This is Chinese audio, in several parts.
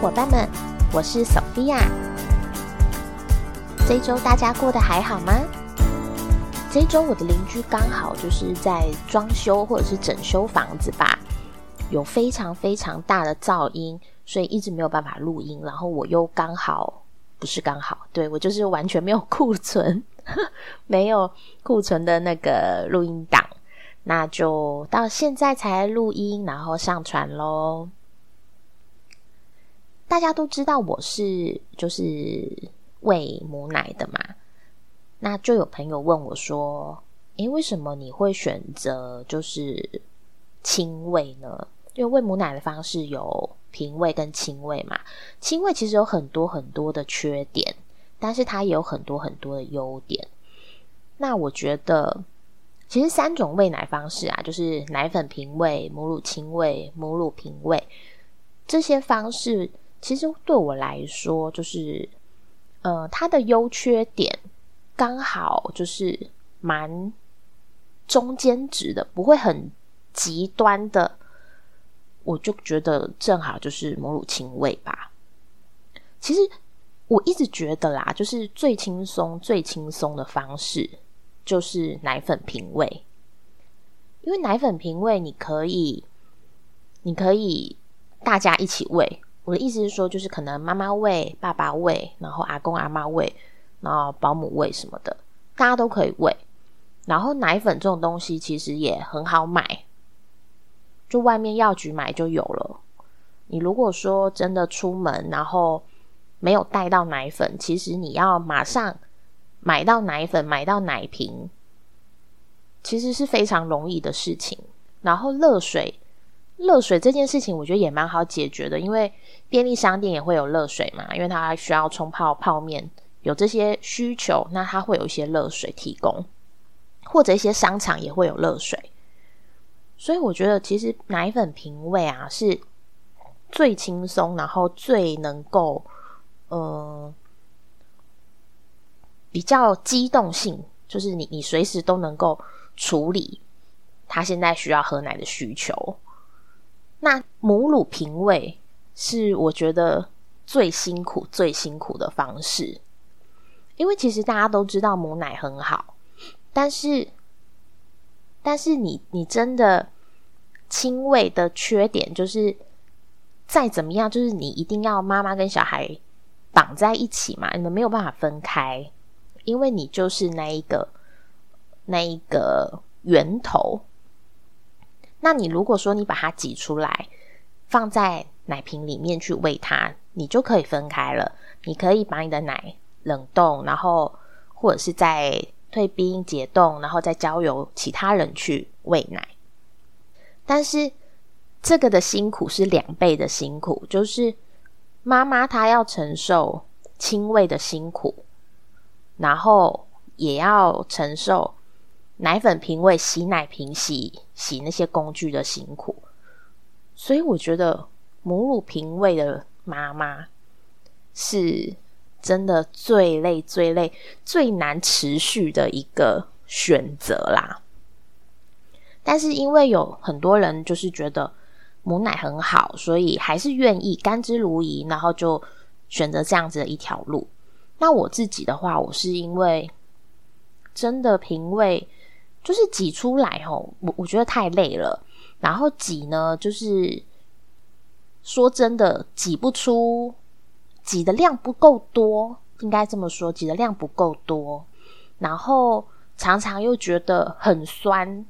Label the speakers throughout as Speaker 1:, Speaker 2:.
Speaker 1: 伙伴们，我是 Sophia。这一周大家过得还好吗？这一周我的邻居刚好就是在装修或者是整修房子吧，有非常非常大的噪音，所以一直没有办法录音。然后我又刚好不是刚好，对我就是完全没有库存，没有库存的那个录音档，那就到现在才录音，然后上传喽。大家都知道我是就是喂母奶的嘛，那就有朋友问我说：“诶，为什么你会选择就是亲喂呢？因为喂母奶的方式有平喂跟亲喂嘛。亲喂其实有很多很多的缺点，但是它也有很多很多的优点。那我觉得，其实三种喂奶方式啊，就是奶粉平喂、母乳亲喂、母乳平喂这些方式。其实对我来说，就是，呃，它的优缺点刚好就是蛮中间值的，不会很极端的。我就觉得正好就是母乳亲喂吧。其实我一直觉得啦，就是最轻松、最轻松的方式就是奶粉平喂，因为奶粉平喂你可以，你可以大家一起喂。我的意思是说，就是可能妈妈喂、爸爸喂，然后阿公阿妈喂，然后保姆喂什么的，大家都可以喂。然后奶粉这种东西其实也很好买，就外面药局买就有了。你如果说真的出门，然后没有带到奶粉，其实你要马上买到奶粉、买到奶瓶，其实是非常容易的事情。然后热水。热水这件事情，我觉得也蛮好解决的，因为便利商店也会有热水嘛，因为它需要冲泡泡面，有这些需求，那它会有一些热水提供，或者一些商场也会有热水，所以我觉得其实奶粉瓶喂啊是最轻松，然后最能够呃比较机动性，就是你你随时都能够处理他现在需要喝奶的需求。那母乳平喂是我觉得最辛苦、最辛苦的方式，因为其实大家都知道母奶很好，但是，但是你你真的亲喂的缺点就是，再怎么样，就是你一定要妈妈跟小孩绑在一起嘛，你们没有办法分开，因为你就是那一个那一个源头。那你如果说你把它挤出来，放在奶瓶里面去喂它，你就可以分开了。你可以把你的奶冷冻，然后或者是在退冰解冻，然后再交由其他人去喂奶。但是这个的辛苦是两倍的辛苦，就是妈妈她要承受亲喂的辛苦，然后也要承受。奶粉瓶喂、洗奶瓶、洗洗那些工具的辛苦，所以我觉得母乳瓶喂的妈妈是真的最累、最累、最难持续的一个选择啦。但是因为有很多人就是觉得母奶很好，所以还是愿意甘之如饴，然后就选择这样子的一条路。那我自己的话，我是因为真的瓶喂。就是挤出来吼，我我觉得太累了。然后挤呢，就是说真的，挤不出，挤的量不够多，应该这么说，挤的量不够多。然后常常又觉得很酸，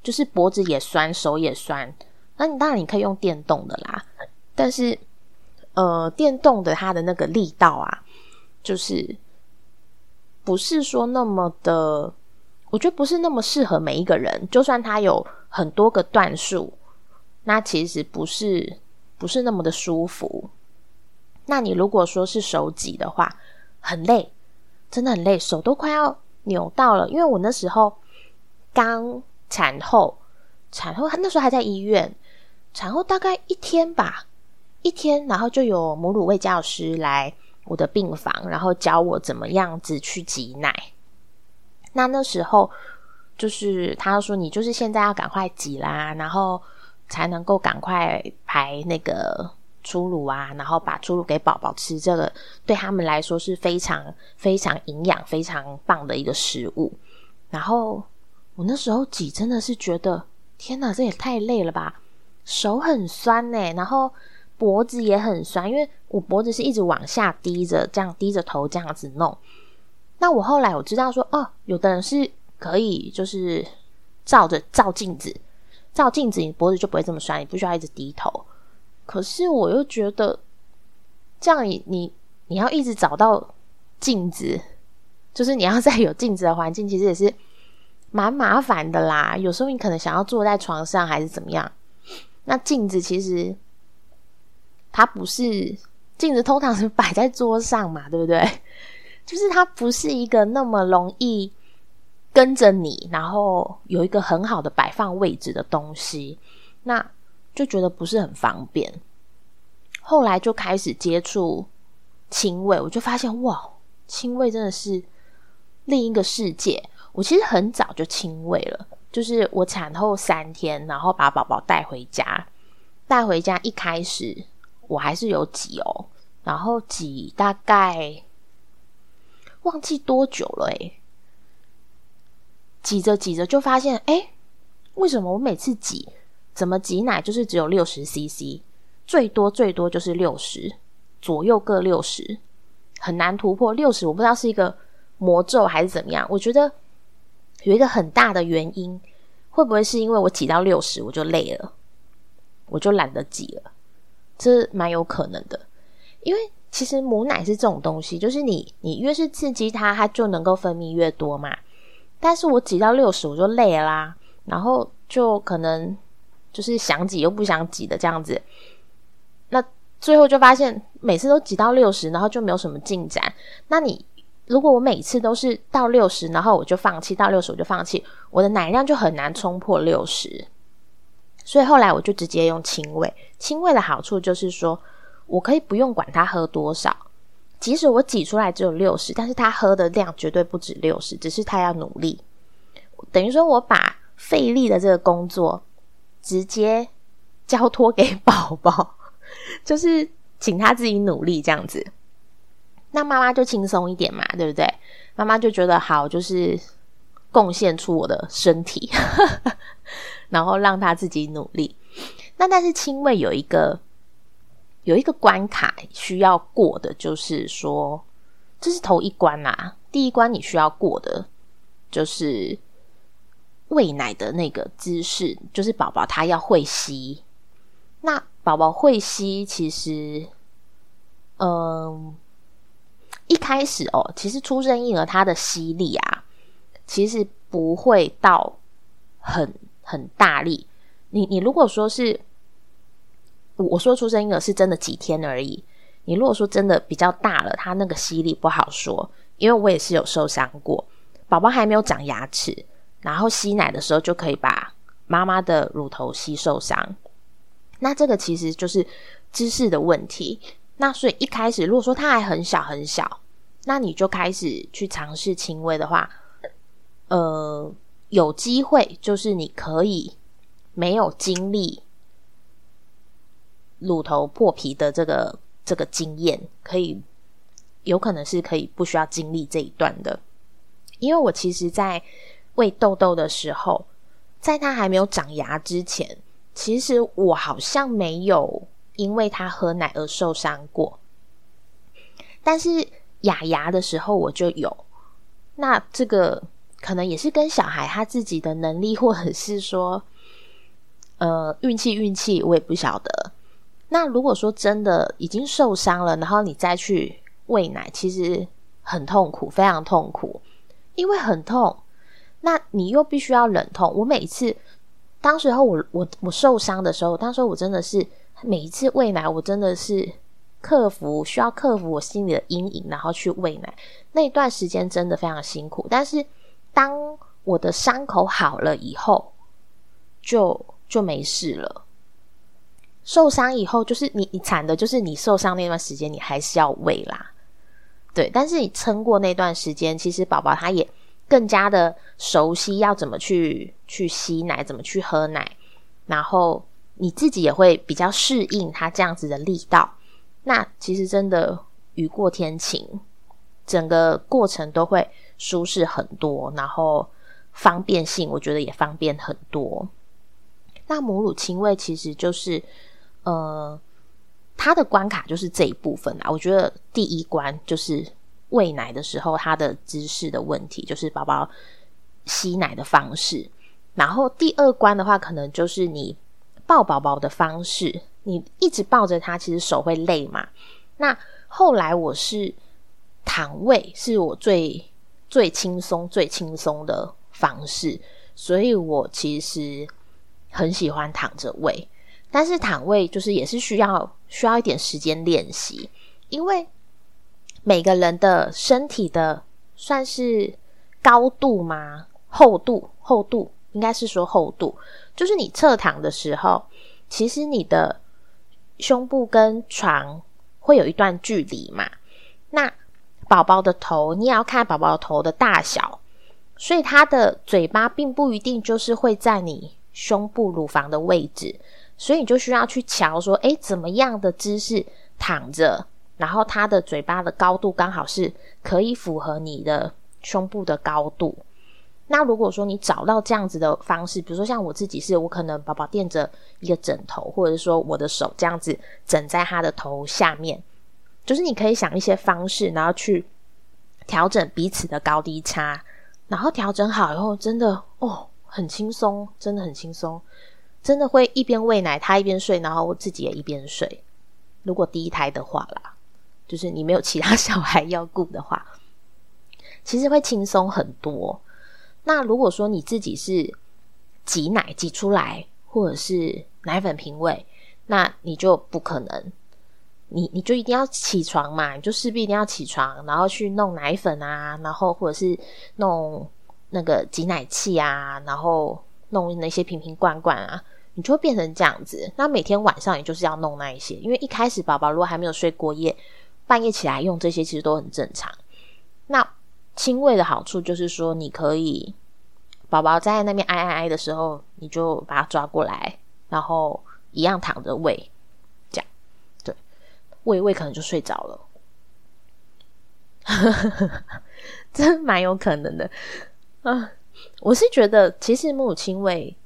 Speaker 1: 就是脖子也酸，手也酸。那你当然你可以用电动的啦，但是呃，电动的它的那个力道啊，就是不是说那么的。我觉得不是那么适合每一个人，就算他有很多个段数，那其实不是不是那么的舒服。那你如果说是手挤的话，很累，真的很累，手都快要扭到了。因为我那时候刚产后，产后那时候还在医院，产后大概一天吧，一天，然后就有母乳喂教师来我的病房，然后教我怎么样子去挤奶。那那时候，就是他说你就是现在要赶快挤啦，然后才能够赶快排那个初乳啊，然后把初乳给宝宝吃，这个对他们来说是非常非常营养、非常棒的一个食物。然后我那时候挤真的是觉得，天哪，这也太累了吧！手很酸呢，然后脖子也很酸，因为我脖子是一直往下低着，这样低着头这样子弄。那我后来我知道说，哦，有的人是可以就是照着照镜子。照镜子，你脖子就不会这么酸，你不需要一直低头。可是我又觉得，这样你你你要一直找到镜子，就是你要在有镜子的环境，其实也是蛮麻烦的啦。有时候你可能想要坐在床上，还是怎么样？那镜子其实它不是镜子，通常是摆在桌上嘛，对不对？就是它不是一个那么容易。跟着你，然后有一个很好的摆放位置的东西，那就觉得不是很方便。后来就开始接触亲喂，我就发现哇，亲喂真的是另一个世界。我其实很早就亲喂了，就是我产后三天，然后把宝宝带回家，带回家一开始我还是有挤哦，然后挤大概忘记多久了诶挤着挤着就发现，哎，为什么我每次挤，怎么挤奶就是只有六十 CC，最多最多就是六十左右各六十，很难突破六十。我不知道是一个魔咒还是怎么样。我觉得有一个很大的原因，会不会是因为我挤到六十我就累了，我就懒得挤了？这蛮有可能的。因为其实母奶是这种东西，就是你你越是刺激它，它就能够分泌越多嘛。但是我挤到六十我就累啦，然后就可能就是想挤又不想挤的这样子，那最后就发现每次都挤到六十，然后就没有什么进展。那你如果我每次都是到六十，然后我就放弃，到六十我就放弃，我的奶量就很难冲破六十。所以后来我就直接用亲喂，亲喂的好处就是说我可以不用管他喝多少。即使我挤出来只有六十，但是他喝的量绝对不止六十，只是他要努力。等于说我把费力的这个工作直接交托给宝宝，就是请他自己努力这样子。那妈妈就轻松一点嘛，对不对？妈妈就觉得好，就是贡献出我的身体，然后让他自己努力。那但是亲喂有一个。有一个关卡需要过的，就是说，这是头一关啊。第一关你需要过的，就是喂奶的那个姿势，就是宝宝他要会吸。那宝宝会吸，其实，嗯，一开始哦，其实出生婴儿他的吸力啊，其实不会到很很大力。你你如果说是。我说出生婴儿是真的几天而已。你如果说真的比较大了，他那个吸力不好说，因为我也是有受伤过。宝宝还没有长牙齿，然后吸奶的时候就可以把妈妈的乳头吸受伤。那这个其实就是姿势的问题。那所以一开始如果说他还很小很小，那你就开始去尝试轻微的话，呃，有机会就是你可以没有经历。乳头破皮的这个这个经验，可以有可能是可以不需要经历这一段的，因为我其实，在喂豆豆的时候，在他还没有长牙之前，其实我好像没有因为他喝奶而受伤过，但是哑牙的时候我就有，那这个可能也是跟小孩他自己的能力，或者是说，呃，运气运气，我也不晓得。那如果说真的已经受伤了，然后你再去喂奶，其实很痛苦，非常痛苦，因为很痛。那你又必须要忍痛。我每次，当时候我我我受伤的时候，当时候我真的是每一次喂奶，我真的是克服需要克服我心里的阴影，然后去喂奶。那一段时间真的非常辛苦。但是当我的伤口好了以后，就就没事了。受伤以后，就是你你惨的，就是你受伤那段时间，你还是要喂啦，对。但是你撑过那段时间，其实宝宝他也更加的熟悉要怎么去去吸奶，怎么去喝奶，然后你自己也会比较适应他这样子的力道。那其实真的雨过天晴，整个过程都会舒适很多，然后方便性我觉得也方便很多。那母乳亲喂其实就是呃，它的关卡就是这一部分啊。我觉得第一关就是喂奶的时候，它的姿势的问题，就是宝宝吸奶的方式。然后第二关的话，可能就是你抱宝宝的方式。你一直抱着他，其实手会累嘛。那后来我是躺位，是我最最轻松、最轻松的方式，所以我其实很喜欢躺着喂。但是躺位就是也是需要需要一点时间练习，因为每个人的身体的算是高度吗？厚度厚度。应该是说厚度，就是你侧躺的时候，其实你的胸部跟床会有一段距离嘛。那宝宝的头，你也要看宝宝头的大小，所以他的嘴巴并不一定就是会在你胸部乳房的位置，所以你就需要去瞧说，诶，怎么样的姿势躺着，然后他的嘴巴的高度刚好是可以符合你的胸部的高度。那如果说你找到这样子的方式，比如说像我自己是，我可能宝宝垫着一个枕头，或者说我的手这样子枕在他的头下面，就是你可以想一些方式，然后去调整彼此的高低差，然后调整好以后，真的哦，很轻松，真的很轻松，真的会一边喂奶他一边睡，然后我自己也一边睡。如果第一胎的话啦，就是你没有其他小孩要顾的话，其实会轻松很多。那如果说你自己是挤奶挤出来，或者是奶粉瓶喂，那你就不可能，你你就一定要起床嘛，你就势必一定要起床，然后去弄奶粉啊，然后或者是弄那个挤奶器啊，然后弄那些瓶瓶罐罐啊，你就会变成这样子。那每天晚上也就是要弄那一些，因为一开始宝宝如果还没有睡过夜，半夜起来用这些其实都很正常。那亲喂的好处就是说，你可以宝宝在那边挨挨挨的时候，你就把他抓过来，然后一样躺着喂，这样对，喂喂可能就睡着了，真蛮有可能的啊！我是觉得其实母亲喂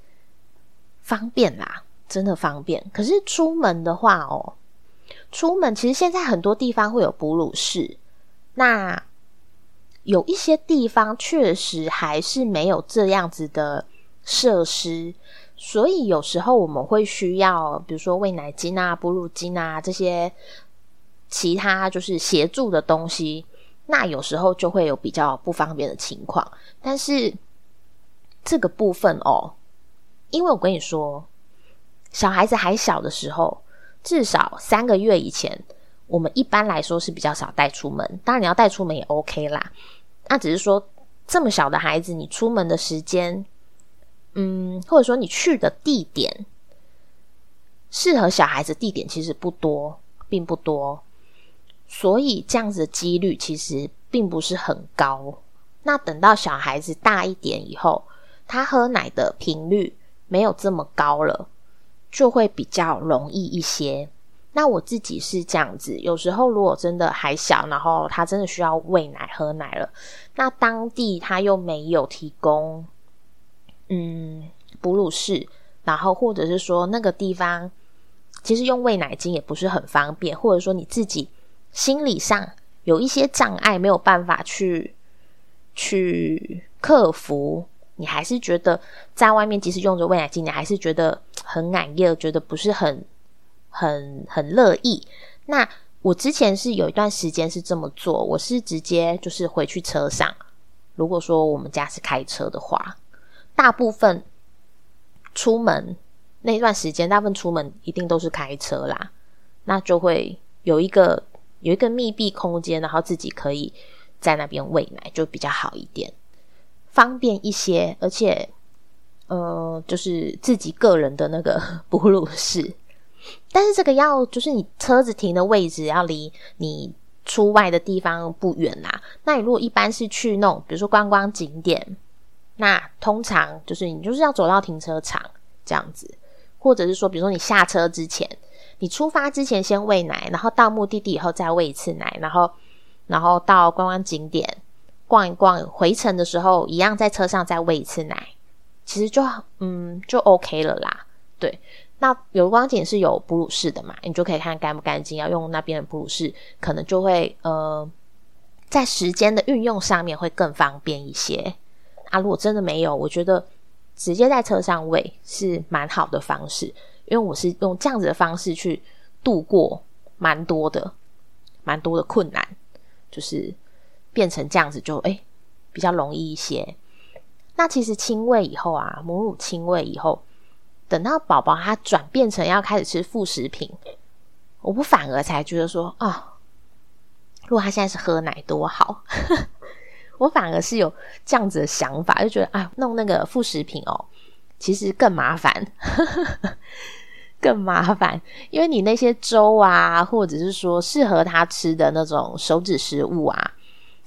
Speaker 1: 方便啦，真的方便。可是出门的话哦，出门其实现在很多地方会有哺乳室，那。有一些地方确实还是没有这样子的设施，所以有时候我们会需要，比如说喂奶巾啊、哺乳巾啊这些其他就是协助的东西，那有时候就会有比较不方便的情况。但是这个部分哦，因为我跟你说，小孩子还小的时候，至少三个月以前。我们一般来说是比较少带出门，当然你要带出门也 OK 啦。那只是说这么小的孩子，你出门的时间，嗯，或者说你去的地点，适合小孩子地点其实不多，并不多，所以这样子的几率其实并不是很高。那等到小孩子大一点以后，他喝奶的频率没有这么高了，就会比较容易一些。那我自己是这样子，有时候如果真的还小，然后他真的需要喂奶喝奶了，那当地他又没有提供，嗯，哺乳室，然后或者是说那个地方其实用喂奶巾也不是很方便，或者说你自己心理上有一些障碍，没有办法去去克服，你还是觉得在外面即使用着喂奶巾，你还是觉得很矮热，觉得不是很。很很乐意。那我之前是有一段时间是这么做，我是直接就是回去车上。如果说我们家是开车的话，大部分出门那段时间，大部分出门一定都是开车啦。那就会有一个有一个密闭空间，然后自己可以在那边喂奶，就比较好一点，方便一些。而且，呃，就是自己个人的那个 哺乳室。但是这个要就是你车子停的位置要离你出外的地方不远啦。那你如果一般是去那种比如说观光景点，那通常就是你就是要走到停车场这样子，或者是说，比如说你下车之前，你出发之前先喂奶，然后到目的地以后再喂一次奶，然后然后到观光景点逛一逛，回程的时候一样在车上再喂一次奶，其实就嗯就 OK 了啦。对，那有光景是有哺乳室的嘛，你就可以看干不干净，要用那边的哺乳室，可能就会呃在时间的运用上面会更方便一些。啊，如果真的没有，我觉得。直接在车上喂是蛮好的方式，因为我是用这样子的方式去度过蛮多的、蛮多的困难，就是变成这样子就哎比较容易一些。那其实亲喂以后啊，母乳亲喂以后，等到宝宝他转变成要开始吃副食品，我不反而才觉得说啊，如果他现在是喝奶多好。我反而是有这样子的想法，就觉得啊，弄那个副食品哦，其实更麻烦，更麻烦，因为你那些粥啊，或者是说适合他吃的那种手指食物啊，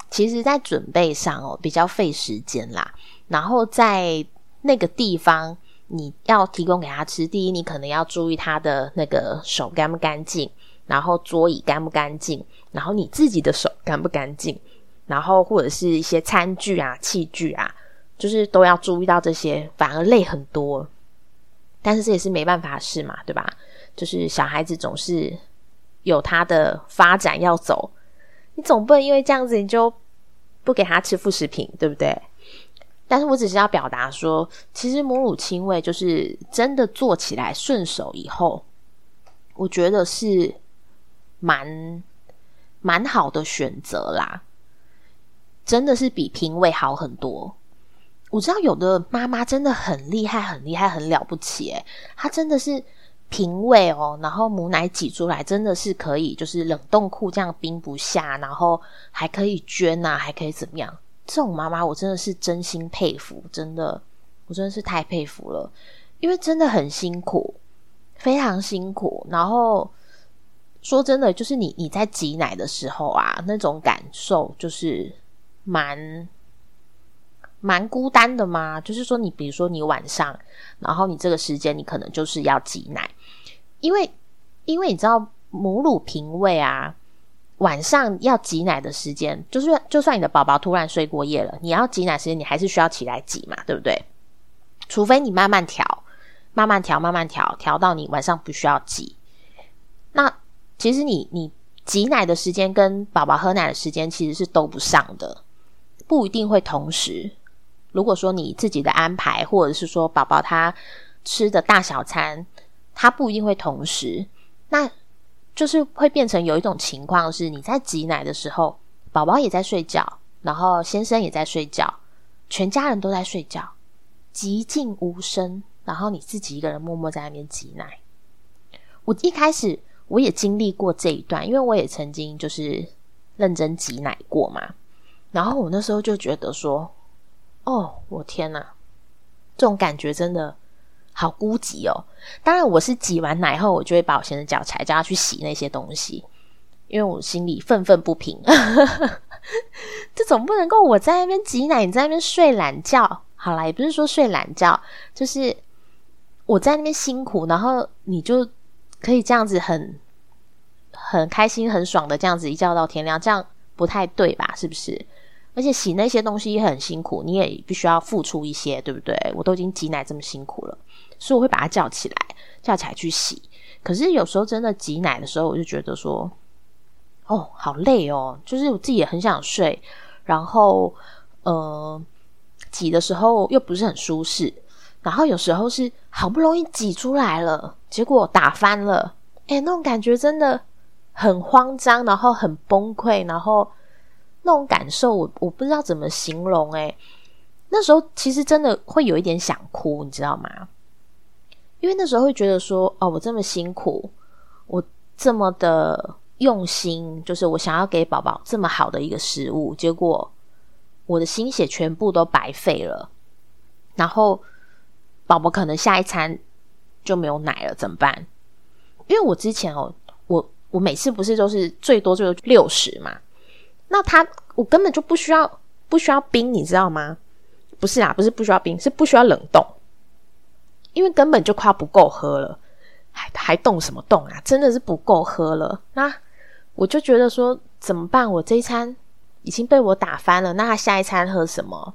Speaker 1: 其实在准备上哦比较费时间啦。然后在那个地方你要提供给他吃，第一你可能要注意他的那个手干不干净，然后桌椅干不干净，然后你自己的手干不干净。然后或者是一些餐具啊、器具啊，就是都要注意到这些，反而累很多。但是这也是没办法的事嘛，对吧？就是小孩子总是有他的发展要走，你总不能因为这样子你就不给他吃副食品，对不对？但是我只是要表达说，其实母乳亲喂就是真的做起来顺手以后，我觉得是蛮蛮好的选择啦。真的是比平喂好很多。我知道有的妈妈真的很厉害，很厉害，很了不起。诶她真的是平喂哦，然后母奶挤出来，真的是可以，就是冷冻库这样冰不下，然后还可以捐呐，还可以怎么样？这种妈妈我真的是真心佩服，真的，我真的是太佩服了，因为真的很辛苦，非常辛苦。然后说真的，就是你你在挤奶的时候啊，那种感受就是。蛮蛮孤单的吗？就是说，你比如说你晚上，然后你这个时间你可能就是要挤奶，因为因为你知道母乳平喂啊，晚上要挤奶的时间，就是就算你的宝宝突然睡过夜了，你要挤奶时间，你还是需要起来挤嘛，对不对？除非你慢慢调，慢慢调，慢慢调，调到你晚上不需要挤。那其实你你挤奶的时间跟宝宝喝奶的时间其实是都不上的。不一定会同时。如果说你自己的安排，或者是说宝宝他吃的大小餐，他不一定会同时，那就是会变成有一种情况是，你在挤奶的时候，宝宝也在睡觉，然后先生也在睡觉，全家人都在睡觉，寂静无声，然后你自己一个人默默在那边挤奶。我一开始我也经历过这一段，因为我也曾经就是认真挤奶过嘛。然后我那时候就觉得说，哦，我天哪，这种感觉真的好孤寂哦。当然，我是挤完奶后，我就会把我先生叫起来，叫他去洗那些东西，因为我心里愤愤不平。这总不能够我在那边挤奶，你在那边睡懒觉。好啦，也不是说睡懒觉，就是我在那边辛苦，然后你就可以这样子很很开心、很爽的这样子一觉到天亮，这样不太对吧？是不是？而且洗那些东西也很辛苦，你也必须要付出一些，对不对？我都已经挤奶这么辛苦了，所以我会把它叫起来，叫起来去洗。可是有时候真的挤奶的时候，我就觉得说，哦，好累哦，就是我自己也很想睡，然后呃，挤的时候又不是很舒适，然后有时候是好不容易挤出来了，结果打翻了，哎，那种感觉真的很慌张，然后很崩溃，然后。那种感受，我我不知道怎么形容诶，那时候其实真的会有一点想哭，你知道吗？因为那时候会觉得说，哦，我这么辛苦，我这么的用心，就是我想要给宝宝这么好的一个食物，结果我的心血全部都白费了。然后宝宝可能下一餐就没有奶了，怎么办？因为我之前哦，我我每次不是都是最多最多六十嘛。那他，我根本就不需要不需要冰，你知道吗？不是啊，不是不需要冰，是不需要冷冻。因为根本就快不够喝了，还还动什么动啊？真的是不够喝了。那我就觉得说怎么办？我这一餐已经被我打翻了，那他下一餐喝什么？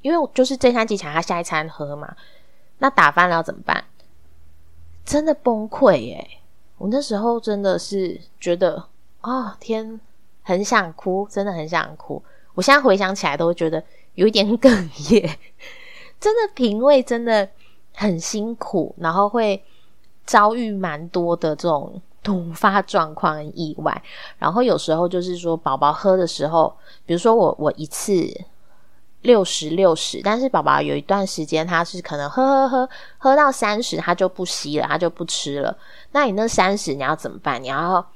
Speaker 1: 因为就是这餐技巧，他下一餐喝嘛。那打翻了要怎么办？真的崩溃耶！我那时候真的是觉得，哦天，很想哭，真的很想哭。我现在回想起来都觉得有一点哽咽。真的品味真的很辛苦，然后会遭遇蛮多的这种突发状况、意外。然后有时候就是说，宝宝喝的时候，比如说我我一次。六十六十，但是宝宝有一段时间他是可能喝喝喝喝到三十，他就不吸了，他就不吃了。那你那三十你要怎么办？你要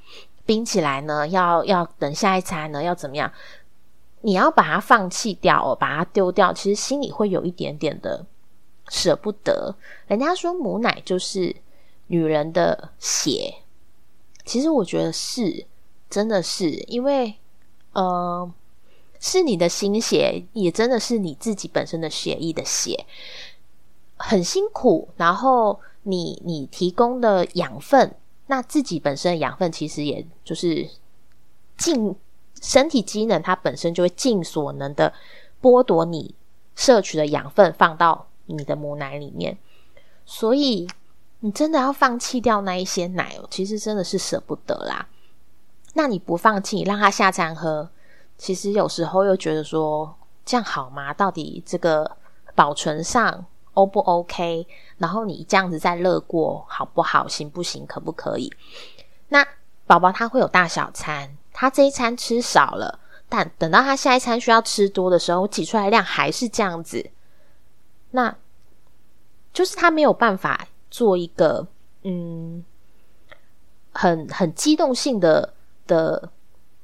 Speaker 1: 冰起来呢？要要等下一餐呢？要怎么样？你要把它放弃掉，把它丢掉，其实心里会有一点点的舍不得。人家说母奶就是女人的血，其实我觉得是，真的是，因为呃。是你的心血，也真的是你自己本身的血液的血，很辛苦。然后你你提供的养分，那自己本身的养分，其实也就是尽身体机能，它本身就会尽所能的剥夺你摄取的养分，放到你的母奶里面。所以你真的要放弃掉那一些奶哦，其实真的是舍不得啦。那你不放弃，你让他下餐喝。其实有时候又觉得说这样好吗？到底这个保存上 O 不 OK？然后你这样子再乐过好不好？行不行？可不可以？那宝宝他会有大小餐，他这一餐吃少了，但等到他下一餐需要吃多的时候，挤出来量还是这样子，那就是他没有办法做一个嗯很很机动性的的。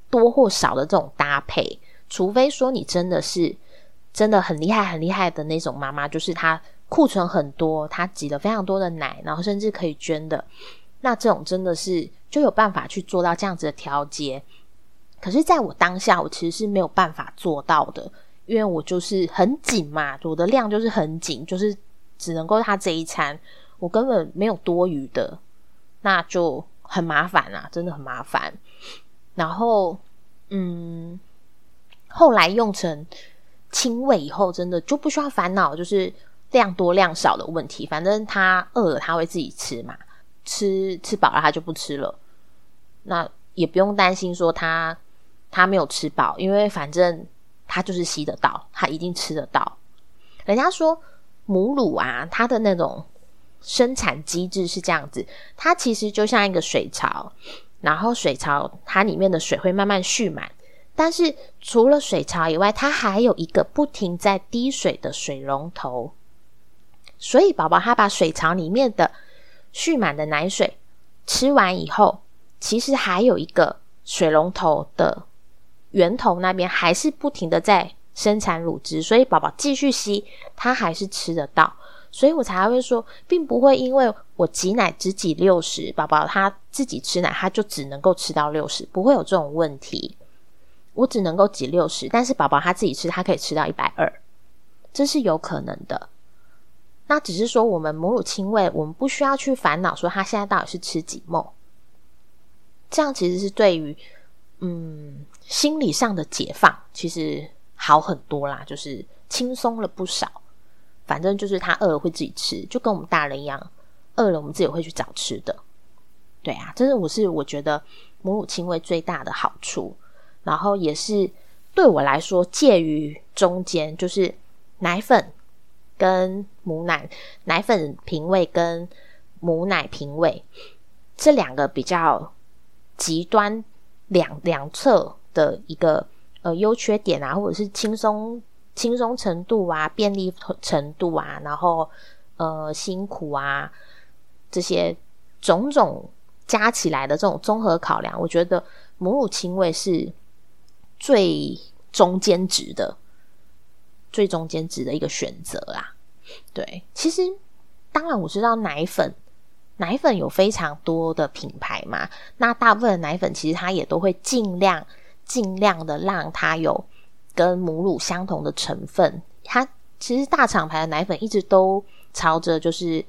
Speaker 1: 多或少的这种搭配，除非说你真的是真的很厉害、很厉害的那种妈妈，就是她库存很多，他挤了非常多的奶，然后甚至可以捐的，那这种真的是就有办法去做到这样子的调节。可是，在我当下，我其实是没有办法做到的，因为我就是很紧嘛，我的量就是很紧，就是只能够他这一餐，我根本没有多余的，那就很麻烦啊，真的很麻烦。然后，嗯，后来用成亲喂以后，真的就不需要烦恼，就是量多量少的问题。反正他饿了，他会自己吃嘛，吃吃饱了他就不吃了。那也不用担心说他他没有吃饱，因为反正他就是吸得到，他一定吃得到。人家说母乳啊，它的那种生产机制是这样子，它其实就像一个水槽。然后水槽它里面的水会慢慢蓄满，但是除了水槽以外，它还有一个不停在滴水的水龙头。所以宝宝他把水槽里面的蓄满的奶水吃完以后，其实还有一个水龙头的源头那边还是不停的在生产乳汁，所以宝宝继续吸，他还是吃得到。所以我才会说，并不会因为我挤奶只挤六十，宝宝他自己吃奶，他就只能够吃到六十，不会有这种问题。我只能够挤六十，但是宝宝他自己吃，他可以吃到一百二，这是有可能的。那只是说，我们母乳亲喂，我们不需要去烦恼说他现在到底是吃几梦，这样其实是对于嗯心理上的解放，其实好很多啦，就是轻松了不少。反正就是他饿了会自己吃，就跟我们大人一样，饿了我们自己会去找吃的。对啊，这是我是我觉得母乳亲喂最大的好处，然后也是对我来说介于中间，就是奶粉跟母奶，奶粉平喂跟母奶平喂这两个比较极端两两侧的一个呃优缺点啊，或者是轻松。轻松程度啊，便利程度啊，然后呃辛苦啊，这些种种加起来的这种综合考量，我觉得母乳亲喂是最中间值的，最中间值的一个选择啦。对，其实当然我知道奶粉，奶粉有非常多的品牌嘛，那大部分的奶粉其实它也都会尽量尽量的让它有。跟母乳相同的成分，它其实大厂牌的奶粉一直都朝着就是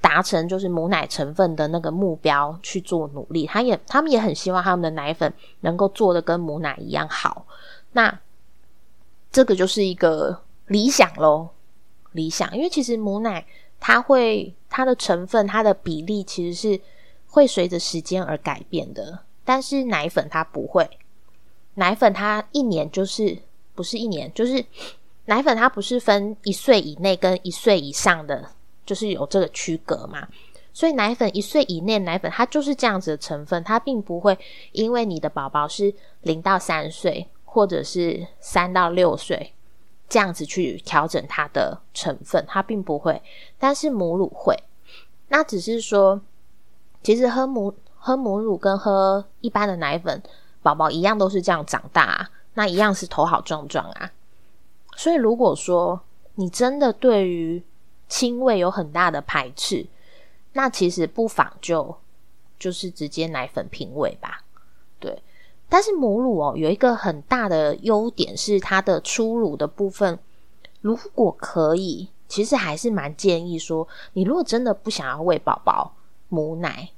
Speaker 1: 达成就是母奶成分的那个目标去做努力。他也他们也很希望他们的奶粉能够做的跟母奶一样好。那这个就是一个理想喽，理想，因为其实母奶它会它的成分它的比例其实是会随着时间而改变的，但是奶粉它不会，奶粉它一年就是不是一年，就是奶粉它不是分一岁以内跟一岁以上的，就是有这个区隔嘛，所以奶粉一岁以内奶粉它就是这样子的成分，它并不会因为你的宝宝是零到三岁。或者是三到六岁这样子去调整它的成分，它并不会，但是母乳会。那只是说，其实喝母喝母乳跟喝一般的奶粉，宝宝一样都是这样长大，啊那一样是头好壮壮啊。所以如果说你真的对于亲喂有很大的排斥，那其实不妨就就是直接奶粉平喂吧，但是母乳哦，有一个很大的优点是它的初乳的部分，如果可以，其实还是蛮建议说，你如果真的不想要喂宝宝母奶，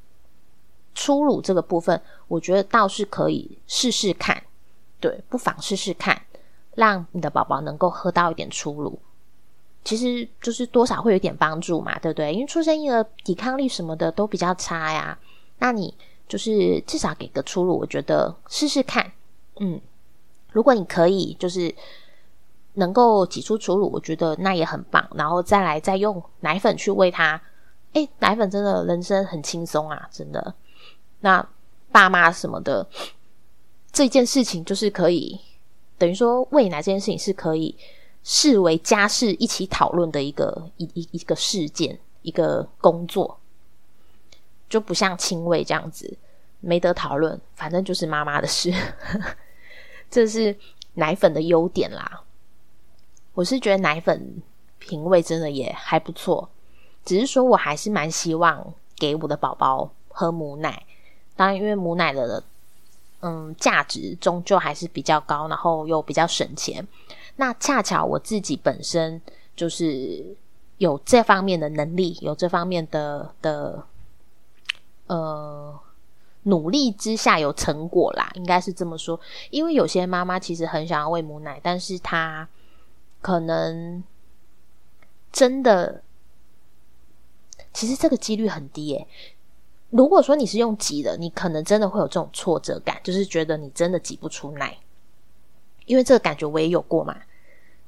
Speaker 1: 初乳这个部分，我觉得倒是可以试试看，对，不妨试试看，让你的宝宝能够喝到一点初乳，其实就是多少会有点帮助嘛，对不对？因为出生婴儿抵抗力什么的都比较差呀，那你。就是至少给个出路，我觉得试试看，嗯，如果你可以，就是能够挤出出路，我觉得那也很棒。然后再来再用奶粉去喂他，哎，奶粉真的人生很轻松啊，真的。那爸妈什么的，这件事情就是可以等于说喂奶这件事情是可以视为家事一起讨论的一个一一一个事件，一个工作。就不像亲喂这样子没得讨论，反正就是妈妈的事。这是奶粉的优点啦。我是觉得奶粉品味真的也还不错，只是说我还是蛮希望给我的宝宝喝母奶。当然，因为母奶的嗯价值终究还是比较高，然后又比较省钱。那恰巧我自己本身就是有这方面的能力，有这方面的的。呃，努力之下有成果啦，应该是这么说。因为有些妈妈其实很想要喂母奶，但是她可能真的，其实这个几率很低耶。如果说你是用挤的，你可能真的会有这种挫折感，就是觉得你真的挤不出奶。因为这个感觉我也有过嘛。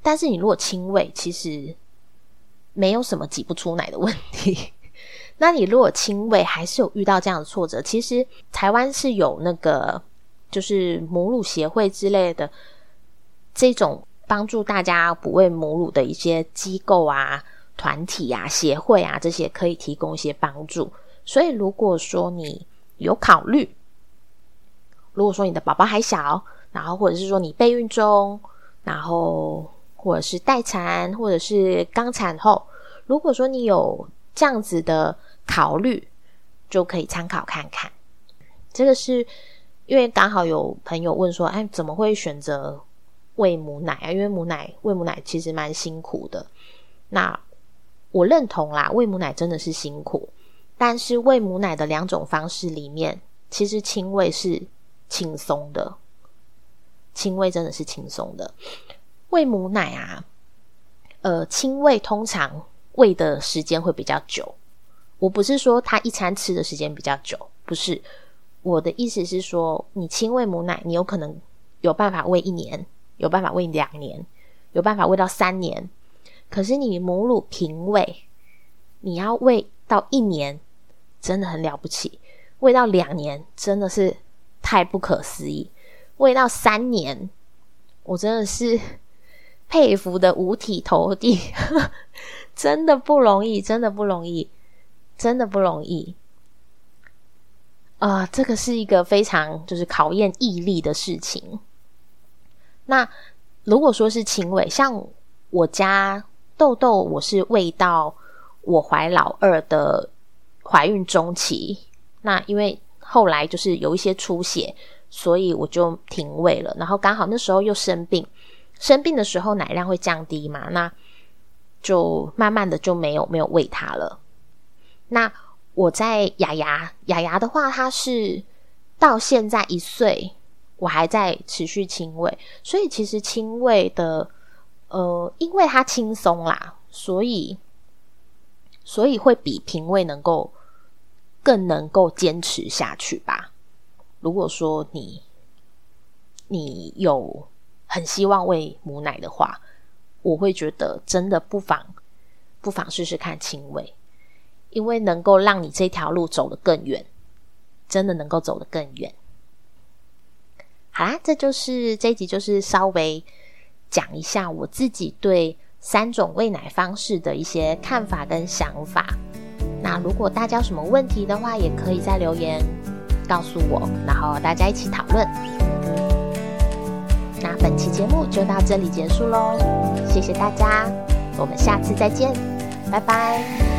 Speaker 1: 但是你如果亲喂，其实没有什么挤不出奶的问题。那你如果亲喂还是有遇到这样的挫折，其实台湾是有那个就是母乳协会之类的这种帮助大家哺喂母乳的一些机构啊、团体啊、协会啊这些可以提供一些帮助。所以如果说你有考虑，如果说你的宝宝还小，然后或者是说你备孕中，然后或者是待产，或者是刚产后，如果说你有这样子的。考虑就可以参考看看，这个是因为刚好有朋友问说：“哎，怎么会选择喂母奶啊？因为母奶喂母奶其实蛮辛苦的。”那我认同啦，喂母奶真的是辛苦，但是喂母奶的两种方式里面，其实亲喂是轻松的，亲喂真的是轻松的。喂母奶啊，呃，亲喂通常喂的时间会比较久。我不是说他一餐吃的时间比较久，不是我的意思是说，你亲喂母奶，你有可能有办法喂一年，有办法喂两年，有办法喂到三年。可是你母乳平喂，你要喂到一年，真的很了不起；喂到两年，真的是太不可思议；喂到三年，我真的是佩服的五体投地，真的不容易，真的不容易。真的不容易啊！这个是一个非常就是考验毅力的事情。那如果说是亲喂，像我家豆豆，我是喂到我怀老二的怀孕中期。那因为后来就是有一些出血，所以我就停喂了。然后刚好那时候又生病，生病的时候奶量会降低嘛？那就慢慢的就没有没有喂他了。那我在雅雅雅雅的话，它是到现在一岁，我还在持续亲喂，所以其实亲喂的，呃，因为它轻松啦，所以所以会比平喂能够更能够坚持下去吧。如果说你你有很希望喂母奶的话，我会觉得真的不妨不妨试试看亲喂。因为能够让你这条路走得更远，真的能够走得更远。好啦，这就是这一集，就是稍微讲一下我自己对三种喂奶方式的一些看法跟想法。那如果大家有什么问题的话，也可以在留言告诉我，然后大家一起讨论。那本期节目就到这里结束喽，谢谢大家，我们下次再见，拜拜。